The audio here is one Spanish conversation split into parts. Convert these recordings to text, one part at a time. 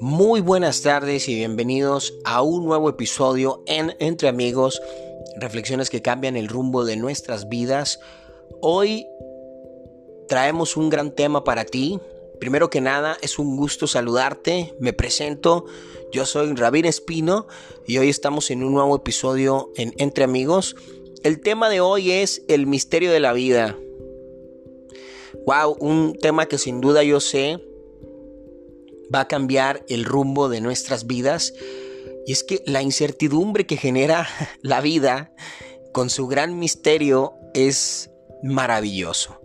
Muy buenas tardes y bienvenidos a un nuevo episodio en Entre Amigos, reflexiones que cambian el rumbo de nuestras vidas. Hoy traemos un gran tema para ti. Primero que nada, es un gusto saludarte. Me presento, yo soy Rabín Espino y hoy estamos en un nuevo episodio en Entre Amigos. El tema de hoy es el misterio de la vida. Wow, un tema que sin duda yo sé va a cambiar el rumbo de nuestras vidas. Y es que la incertidumbre que genera la vida con su gran misterio es maravilloso.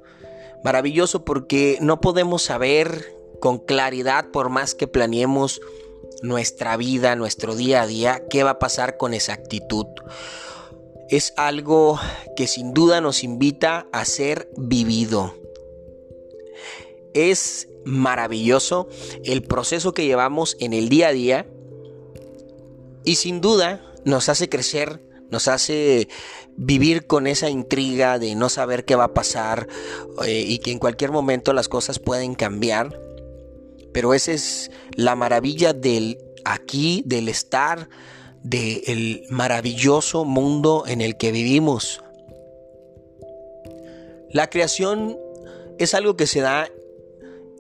Maravilloso porque no podemos saber con claridad, por más que planeemos nuestra vida, nuestro día a día, qué va a pasar con exactitud. Es algo que sin duda nos invita a ser vivido. Es maravilloso el proceso que llevamos en el día a día y sin duda nos hace crecer, nos hace vivir con esa intriga de no saber qué va a pasar eh, y que en cualquier momento las cosas pueden cambiar. Pero esa es la maravilla del aquí, del estar, del maravilloso mundo en el que vivimos. La creación es algo que se da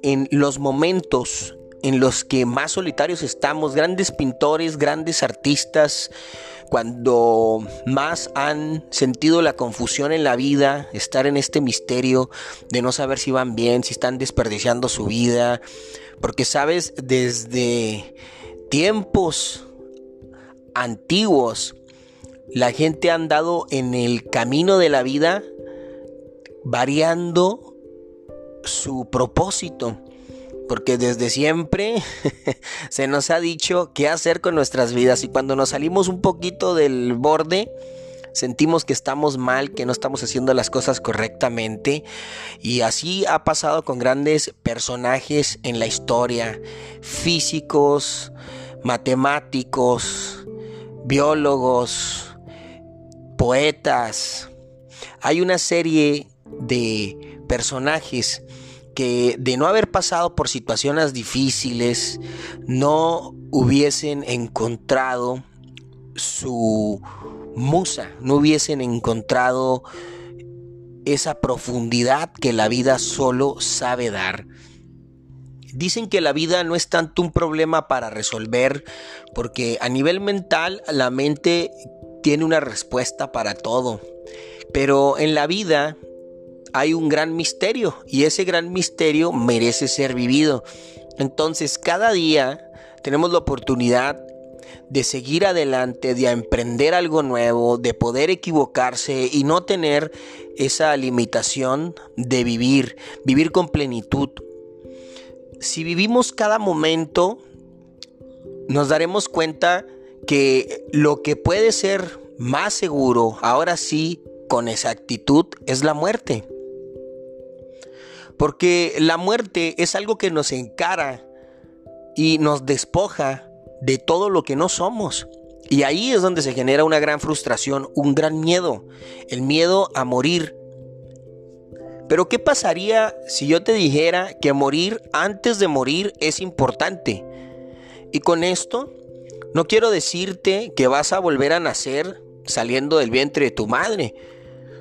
en los momentos en los que más solitarios estamos, grandes pintores, grandes artistas, cuando más han sentido la confusión en la vida, estar en este misterio de no saber si van bien, si están desperdiciando su vida, porque sabes, desde tiempos antiguos, la gente ha andado en el camino de la vida variando su propósito. Porque desde siempre se nos ha dicho qué hacer con nuestras vidas y cuando nos salimos un poquito del borde, sentimos que estamos mal, que no estamos haciendo las cosas correctamente. Y así ha pasado con grandes personajes en la historia, físicos, matemáticos, biólogos, poetas. Hay una serie de personajes que de no haber pasado por situaciones difíciles, no hubiesen encontrado su musa, no hubiesen encontrado esa profundidad que la vida solo sabe dar. Dicen que la vida no es tanto un problema para resolver, porque a nivel mental la mente tiene una respuesta para todo. Pero en la vida hay un gran misterio y ese gran misterio merece ser vivido. Entonces cada día tenemos la oportunidad de seguir adelante, de emprender algo nuevo, de poder equivocarse y no tener esa limitación de vivir, vivir con plenitud. Si vivimos cada momento, nos daremos cuenta que lo que puede ser más seguro, ahora sí, con exactitud, es la muerte. Porque la muerte es algo que nos encara y nos despoja de todo lo que no somos. Y ahí es donde se genera una gran frustración, un gran miedo, el miedo a morir. Pero ¿qué pasaría si yo te dijera que morir antes de morir es importante? Y con esto no quiero decirte que vas a volver a nacer saliendo del vientre de tu madre,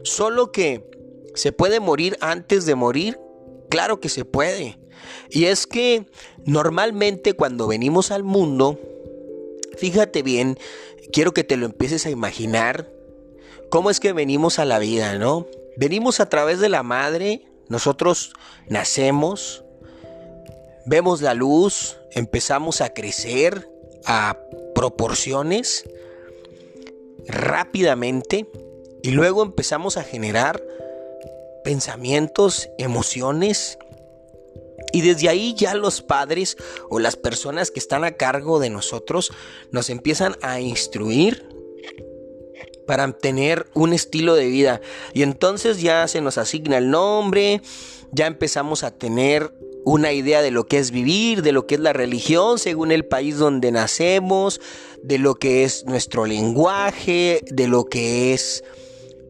solo que se puede morir antes de morir Claro que se puede. Y es que normalmente cuando venimos al mundo, fíjate bien, quiero que te lo empieces a imaginar, cómo es que venimos a la vida, ¿no? Venimos a través de la madre, nosotros nacemos, vemos la luz, empezamos a crecer a proporciones rápidamente y luego empezamos a generar pensamientos, emociones. Y desde ahí ya los padres o las personas que están a cargo de nosotros nos empiezan a instruir para tener un estilo de vida. Y entonces ya se nos asigna el nombre, ya empezamos a tener una idea de lo que es vivir, de lo que es la religión según el país donde nacemos, de lo que es nuestro lenguaje, de lo que es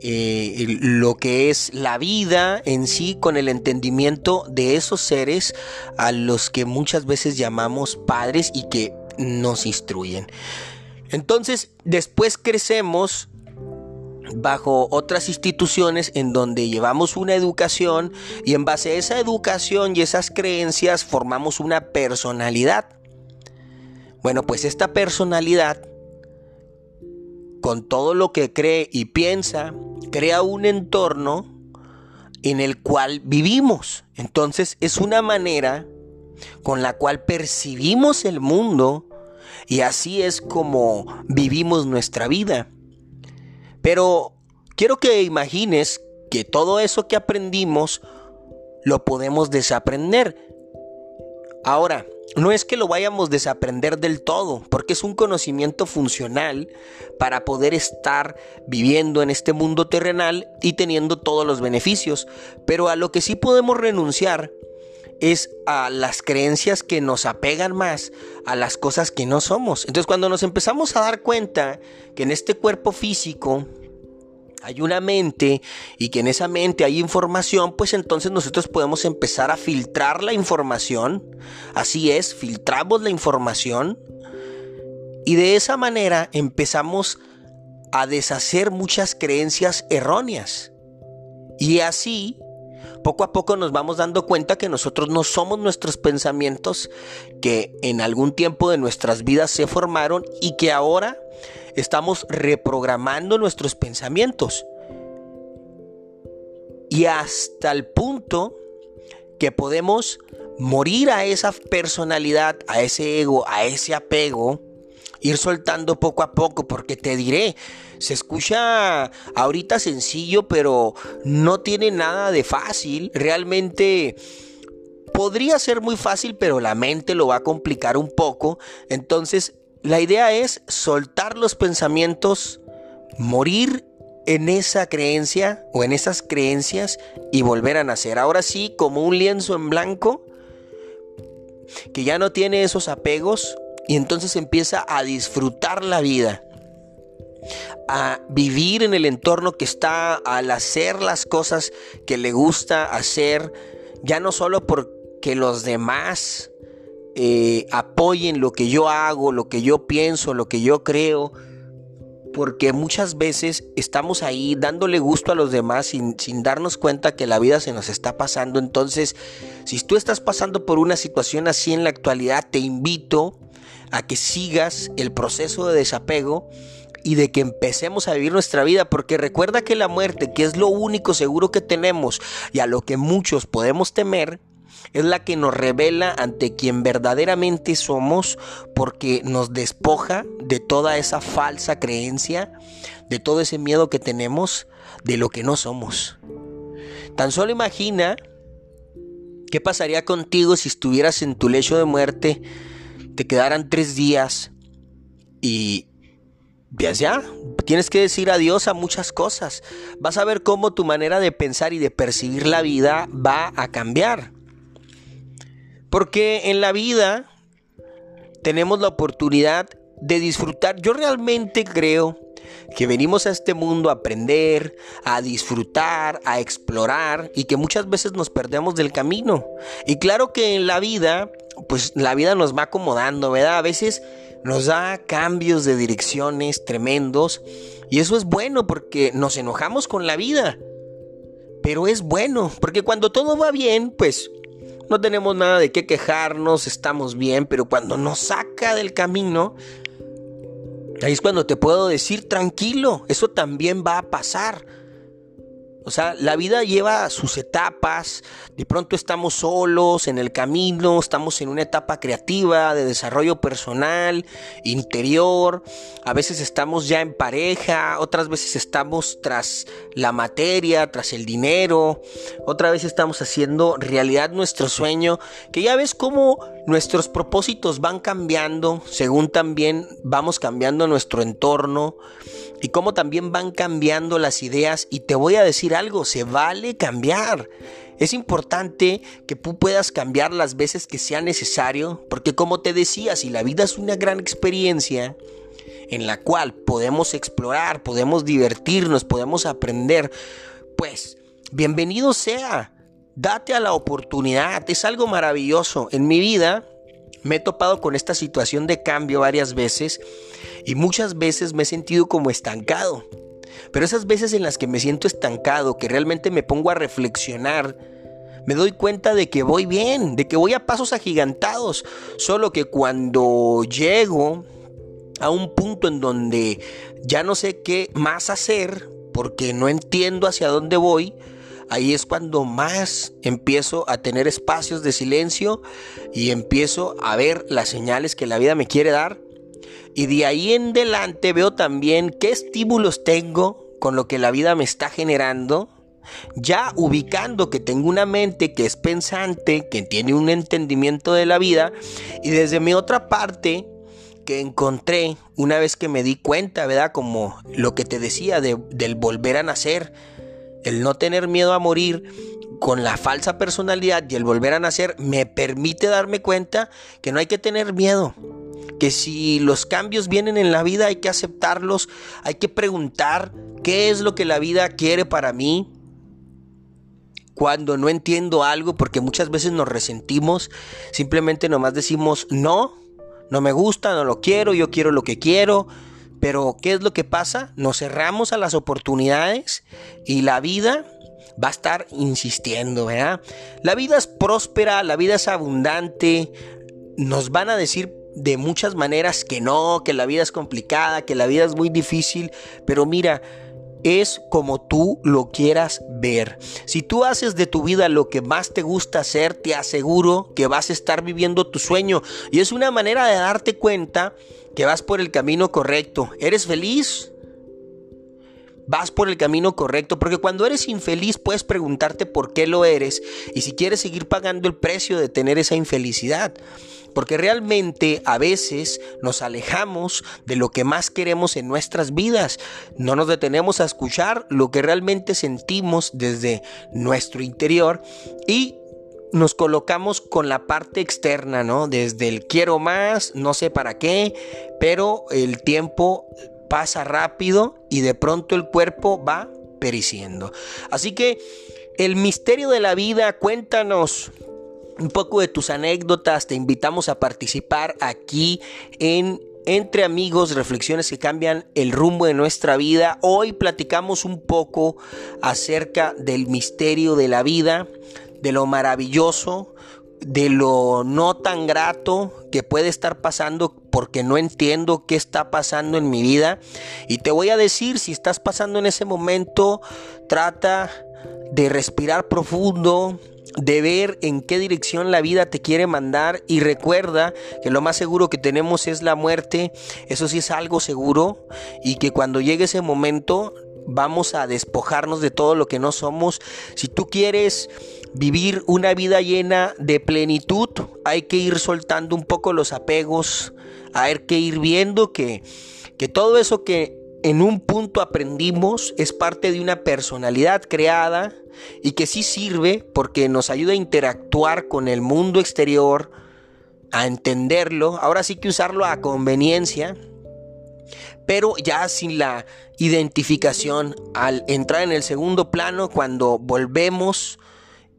eh, lo que es la vida en sí con el entendimiento de esos seres a los que muchas veces llamamos padres y que nos instruyen. Entonces, después crecemos bajo otras instituciones en donde llevamos una educación y en base a esa educación y esas creencias formamos una personalidad. Bueno, pues esta personalidad, con todo lo que cree y piensa, crea un entorno en el cual vivimos. Entonces es una manera con la cual percibimos el mundo y así es como vivimos nuestra vida. Pero quiero que imagines que todo eso que aprendimos lo podemos desaprender. Ahora, no es que lo vayamos a desaprender del todo, porque es un conocimiento funcional para poder estar viviendo en este mundo terrenal y teniendo todos los beneficios. Pero a lo que sí podemos renunciar es a las creencias que nos apegan más a las cosas que no somos. Entonces cuando nos empezamos a dar cuenta que en este cuerpo físico hay una mente y que en esa mente hay información, pues entonces nosotros podemos empezar a filtrar la información. Así es, filtramos la información y de esa manera empezamos a deshacer muchas creencias erróneas. Y así poco a poco nos vamos dando cuenta que nosotros no somos nuestros pensamientos que en algún tiempo de nuestras vidas se formaron y que ahora estamos reprogramando nuestros pensamientos. Y hasta el punto que podemos morir a esa personalidad, a ese ego, a ese apego, ir soltando poco a poco, porque te diré, se escucha ahorita sencillo, pero no tiene nada de fácil. Realmente podría ser muy fácil, pero la mente lo va a complicar un poco. Entonces, la idea es soltar los pensamientos, morir en esa creencia o en esas creencias y volver a nacer. Ahora sí, como un lienzo en blanco, que ya no tiene esos apegos y entonces empieza a disfrutar la vida a vivir en el entorno que está, al hacer las cosas que le gusta hacer, ya no solo porque los demás eh, apoyen lo que yo hago, lo que yo pienso, lo que yo creo, porque muchas veces estamos ahí dándole gusto a los demás sin, sin, darnos cuenta que la vida se nos está pasando. Entonces, si tú estás pasando por una situación así en la actualidad, te invito a que sigas el proceso de desapego y de que empecemos a vivir nuestra vida, porque recuerda que la muerte, que es lo único seguro que tenemos y a lo que muchos podemos temer, es la que nos revela ante quien verdaderamente somos, porque nos despoja de toda esa falsa creencia, de todo ese miedo que tenemos de lo que no somos. Tan solo imagina qué pasaría contigo si estuvieras en tu lecho de muerte, te quedaran tres días y ya, tienes que decir adiós a muchas cosas. Vas a ver cómo tu manera de pensar y de percibir la vida va a cambiar. Porque en la vida tenemos la oportunidad de disfrutar. Yo realmente creo que venimos a este mundo a aprender, a disfrutar, a explorar y que muchas veces nos perdemos del camino. Y claro que en la vida, pues la vida nos va acomodando, ¿verdad? A veces nos da cambios de direcciones tremendos y eso es bueno porque nos enojamos con la vida. Pero es bueno, porque cuando todo va bien, pues no tenemos nada de qué quejarnos, estamos bien, pero cuando nos saca del camino, ahí es cuando te puedo decir tranquilo, eso también va a pasar. O sea, la vida lleva sus etapas, de pronto estamos solos en el camino, estamos en una etapa creativa, de desarrollo personal, interior, a veces estamos ya en pareja, otras veces estamos tras la materia, tras el dinero, otra vez estamos haciendo realidad nuestro sueño, que ya ves cómo nuestros propósitos van cambiando según también vamos cambiando nuestro entorno y cómo también van cambiando las ideas. Y te voy a decir algo, se vale cambiar. Es importante que tú puedas cambiar las veces que sea necesario, porque como te decía, si la vida es una gran experiencia, en la cual podemos explorar, podemos divertirnos, podemos aprender, pues bienvenido sea. Date a la oportunidad, es algo maravilloso. En mi vida me he topado con esta situación de cambio varias veces y muchas veces me he sentido como estancado. Pero esas veces en las que me siento estancado, que realmente me pongo a reflexionar, me doy cuenta de que voy bien, de que voy a pasos agigantados. Solo que cuando llego a un punto en donde ya no sé qué más hacer, porque no entiendo hacia dónde voy, ahí es cuando más empiezo a tener espacios de silencio y empiezo a ver las señales que la vida me quiere dar. Y de ahí en adelante veo también qué estímulos tengo con lo que la vida me está generando ya ubicando que tengo una mente que es pensante, que tiene un entendimiento de la vida, y desde mi otra parte, que encontré una vez que me di cuenta, ¿verdad? Como lo que te decía del volver a nacer, el no tener miedo a morir con la falsa personalidad y el volver a nacer me permite darme cuenta que no hay que tener miedo, que si los cambios vienen en la vida hay que aceptarlos, hay que preguntar qué es lo que la vida quiere para mí, cuando no entiendo algo, porque muchas veces nos resentimos, simplemente nomás decimos no, no me gusta, no lo quiero, yo quiero lo que quiero. Pero ¿qué es lo que pasa? Nos cerramos a las oportunidades y la vida va a estar insistiendo, ¿verdad? La vida es próspera, la vida es abundante. Nos van a decir de muchas maneras que no, que la vida es complicada, que la vida es muy difícil, pero mira, es como tú lo quieras ver. Si tú haces de tu vida lo que más te gusta hacer, te aseguro que vas a estar viviendo tu sueño. Y es una manera de darte cuenta que vas por el camino correcto. ¿Eres feliz? Vas por el camino correcto, porque cuando eres infeliz puedes preguntarte por qué lo eres y si quieres seguir pagando el precio de tener esa infelicidad. Porque realmente a veces nos alejamos de lo que más queremos en nuestras vidas. No nos detenemos a escuchar lo que realmente sentimos desde nuestro interior y nos colocamos con la parte externa, ¿no? Desde el quiero más, no sé para qué, pero el tiempo pasa rápido y de pronto el cuerpo va periciendo. Así que el misterio de la vida, cuéntanos un poco de tus anécdotas, te invitamos a participar aquí en entre amigos, reflexiones que cambian el rumbo de nuestra vida. Hoy platicamos un poco acerca del misterio de la vida, de lo maravilloso, de lo no tan grato que puede estar pasando porque no entiendo qué está pasando en mi vida. Y te voy a decir, si estás pasando en ese momento, trata de respirar profundo, de ver en qué dirección la vida te quiere mandar. Y recuerda que lo más seguro que tenemos es la muerte, eso sí es algo seguro. Y que cuando llegue ese momento vamos a despojarnos de todo lo que no somos. Si tú quieres vivir una vida llena de plenitud, hay que ir soltando un poco los apegos, hay que ir viendo que, que todo eso que en un punto aprendimos es parte de una personalidad creada y que sí sirve porque nos ayuda a interactuar con el mundo exterior, a entenderlo, ahora sí que usarlo a conveniencia, pero ya sin la identificación al entrar en el segundo plano cuando volvemos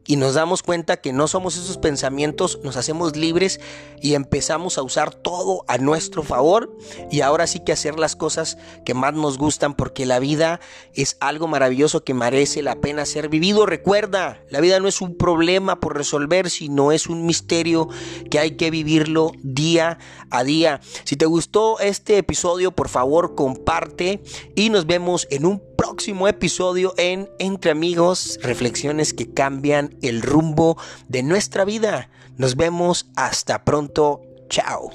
y nos damos cuenta que no somos esos pensamientos, nos hacemos libres y empezamos a usar todo a nuestro favor y ahora sí que hacer las cosas que más nos gustan porque la vida es algo maravilloso que merece la pena ser vivido. Recuerda, la vida no es un problema por resolver, sino es un misterio que hay que vivirlo día a día. Si te gustó este episodio, por favor comparte y nos vemos en un próximo episodio en Entre Amigos, reflexiones que cambian el rumbo de nuestra vida. Nos vemos hasta pronto. Chao.